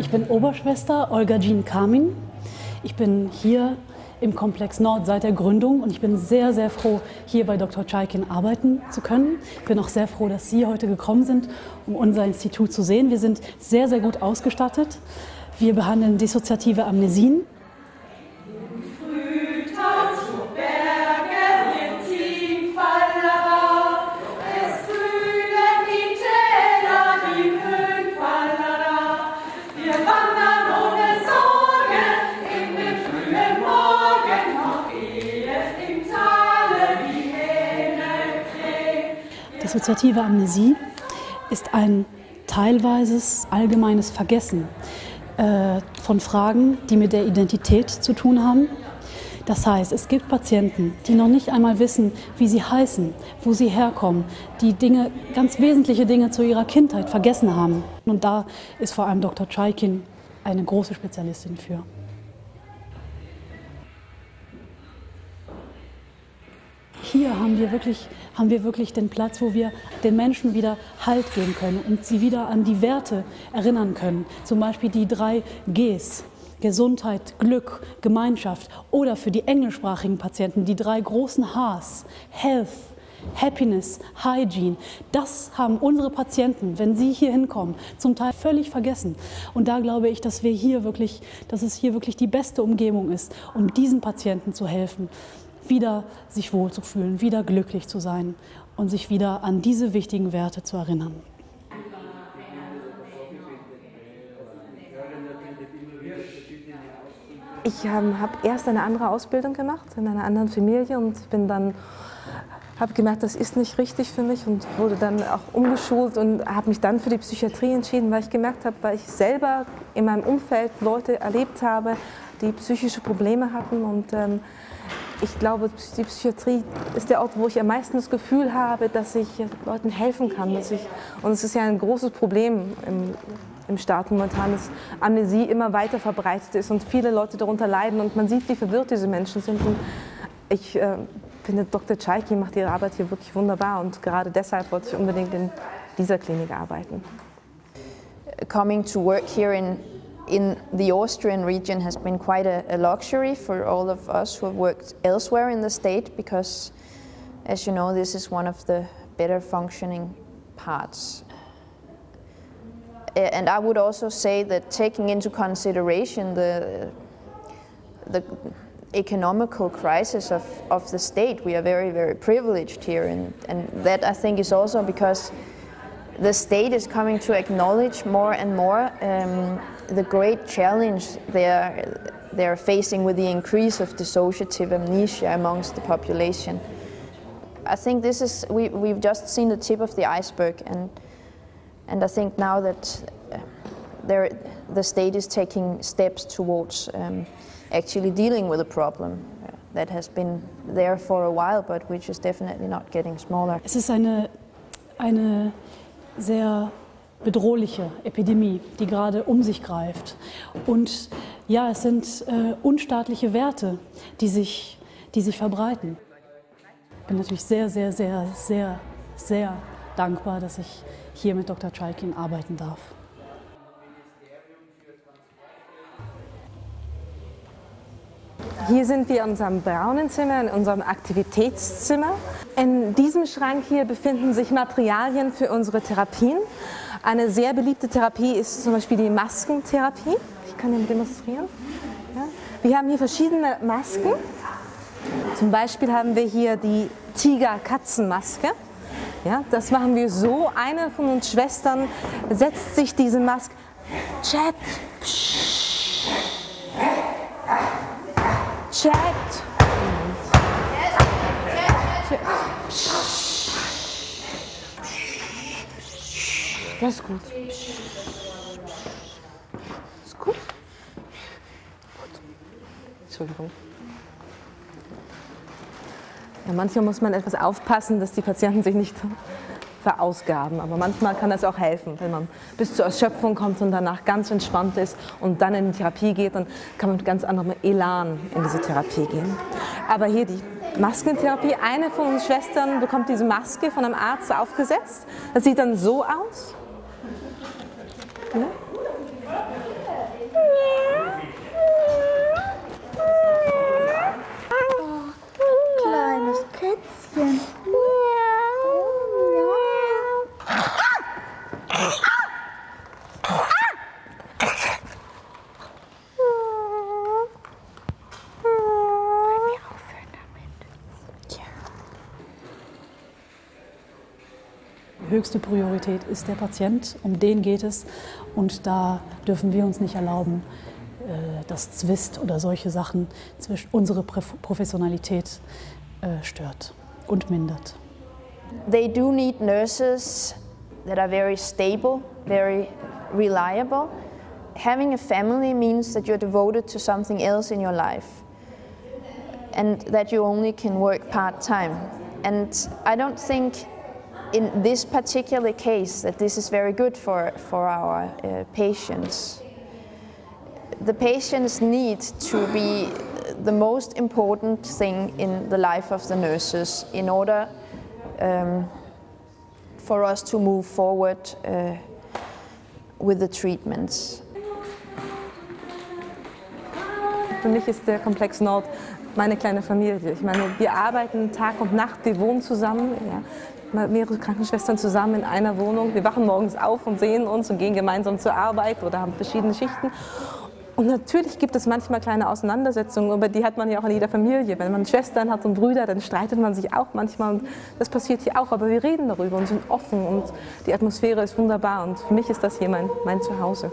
Ich bin Oberschwester Olga Jean Kamin. Ich bin hier im Komplex Nord seit der Gründung und ich bin sehr, sehr froh, hier bei Dr. Chaikin arbeiten zu können. Ich bin auch sehr froh, dass Sie heute gekommen sind, um unser Institut zu sehen. Wir sind sehr, sehr gut ausgestattet. Wir behandeln dissoziative Amnesien. Dissoziative Amnesie ist ein teilweises allgemeines Vergessen äh, von Fragen, die mit der Identität zu tun haben. Das heißt, es gibt Patienten, die noch nicht einmal wissen, wie sie heißen, wo sie herkommen, die Dinge, ganz wesentliche Dinge zu ihrer Kindheit vergessen haben. Und da ist vor allem Dr. Chaikin eine große Spezialistin für. Hier haben wir wirklich haben wir wirklich den Platz, wo wir den Menschen wieder Halt geben können und sie wieder an die Werte erinnern können. Zum Beispiel die drei Gs. Gesundheit, Glück, Gemeinschaft oder für die englischsprachigen Patienten die drei großen Hs. Health, Happiness, Hygiene, das haben unsere Patienten, wenn sie hier hinkommen, zum Teil völlig vergessen. Und da glaube ich, dass wir hier wirklich, dass es hier wirklich die beste Umgebung ist, um diesen Patienten zu helfen wieder sich wohlzufühlen, wieder glücklich zu sein und sich wieder an diese wichtigen Werte zu erinnern. Ich ähm, habe erst eine andere Ausbildung gemacht in einer anderen Familie und bin dann habe gemerkt, das ist nicht richtig für mich und wurde dann auch umgeschult und habe mich dann für die Psychiatrie entschieden, weil ich gemerkt habe, weil ich selber in meinem Umfeld Leute erlebt habe, die psychische Probleme hatten und ähm, ich glaube, die Psychiatrie ist der Ort, wo ich am meisten das Gefühl habe, dass ich Leuten helfen kann. Dass ich, und es ist ja ein großes Problem im, im Staat momentan, dass Amnesie immer weiter verbreitet ist und viele Leute darunter leiden und man sieht, wie verwirrt diese Menschen sind. Und ich äh, finde, Dr. Chaiki macht ihre Arbeit hier wirklich wunderbar und gerade deshalb wollte ich unbedingt in dieser Klinik arbeiten. Coming to work here in in the Austrian region has been quite a, a, luxury for all of us who have worked elsewhere in the state because, as you know, this is one of the better functioning parts. And I would also say that taking into consideration the, the economical crisis of, of the state, we are very, very privileged here. And, and that I think is also because the state is coming to acknowledge more and more um, the great challenge they're, they're facing with the increase of dissociative amnesia amongst the population. I think this is, we, we've just seen the tip of the iceberg, and, and I think now that uh, there, the state is taking steps towards um, actually dealing with a problem uh, that has been there for a while, but which is definitely not getting smaller. Es ist eine, eine sehr bedrohliche Epidemie, die gerade um sich greift. Und ja, es sind äh, unstaatliche Werte, die sich, die sich verbreiten. Ich bin natürlich sehr, sehr, sehr, sehr, sehr dankbar, dass ich hier mit Dr. Chalkin arbeiten darf. Hier sind wir in unserem braunen Zimmer, in unserem Aktivitätszimmer. In diesem Schrank hier befinden sich Materialien für unsere Therapien. Eine sehr beliebte Therapie ist zum Beispiel die Maskentherapie. Ich kann dir demonstrieren. Ja. Wir haben hier verschiedene Masken. Zum Beispiel haben wir hier die Tiger-Katzenmaske. Ja, das machen wir so. Eine von uns Schwestern setzt sich diese Maske. Chat. Chat. Das ist gut. Ist gut? Gut. Entschuldigung. Ja, manchmal muss man etwas aufpassen, dass die Patienten sich nicht verausgaben. Aber manchmal kann das auch helfen, wenn man bis zur Erschöpfung kommt und danach ganz entspannt ist und dann in die Therapie geht, dann kann man mit ganz anderem Elan in diese Therapie gehen. Aber hier die Maskentherapie. Eine von uns Schwestern bekommt diese Maske von einem Arzt aufgesetzt. Das sieht dann so aus. Ja? Höchste Priorität ist der Patient, um den geht es und da dürfen wir uns nicht erlauben, äh, dass Zwist oder solche Sachen zwischen unsere Professionalität äh, stört und mindert. They do need nurses that are very stable, very reliable. Having a family means that you're devoted to something else in your life and that you only can work part time. And I don't think in this particular case that this is very good for, for our uh, patients. The patients need to be the most important thing in the life of the nurses in order um, for us to move forward uh, with the treatments. Für mich ist der Komplex Nord meine kleine Familie. Ich meine, wir arbeiten Tag und Nacht, wir wohnen zusammen. Ja. Mehrere Krankenschwestern zusammen in einer Wohnung. Wir wachen morgens auf und sehen uns und gehen gemeinsam zur Arbeit oder haben verschiedene Schichten. Und natürlich gibt es manchmal kleine Auseinandersetzungen, aber die hat man ja auch in jeder Familie. Wenn man Schwestern hat und Brüder, dann streitet man sich auch manchmal. Und das passiert hier auch, aber wir reden darüber und sind offen und die Atmosphäre ist wunderbar. Und für mich ist das hier mein, mein Zuhause.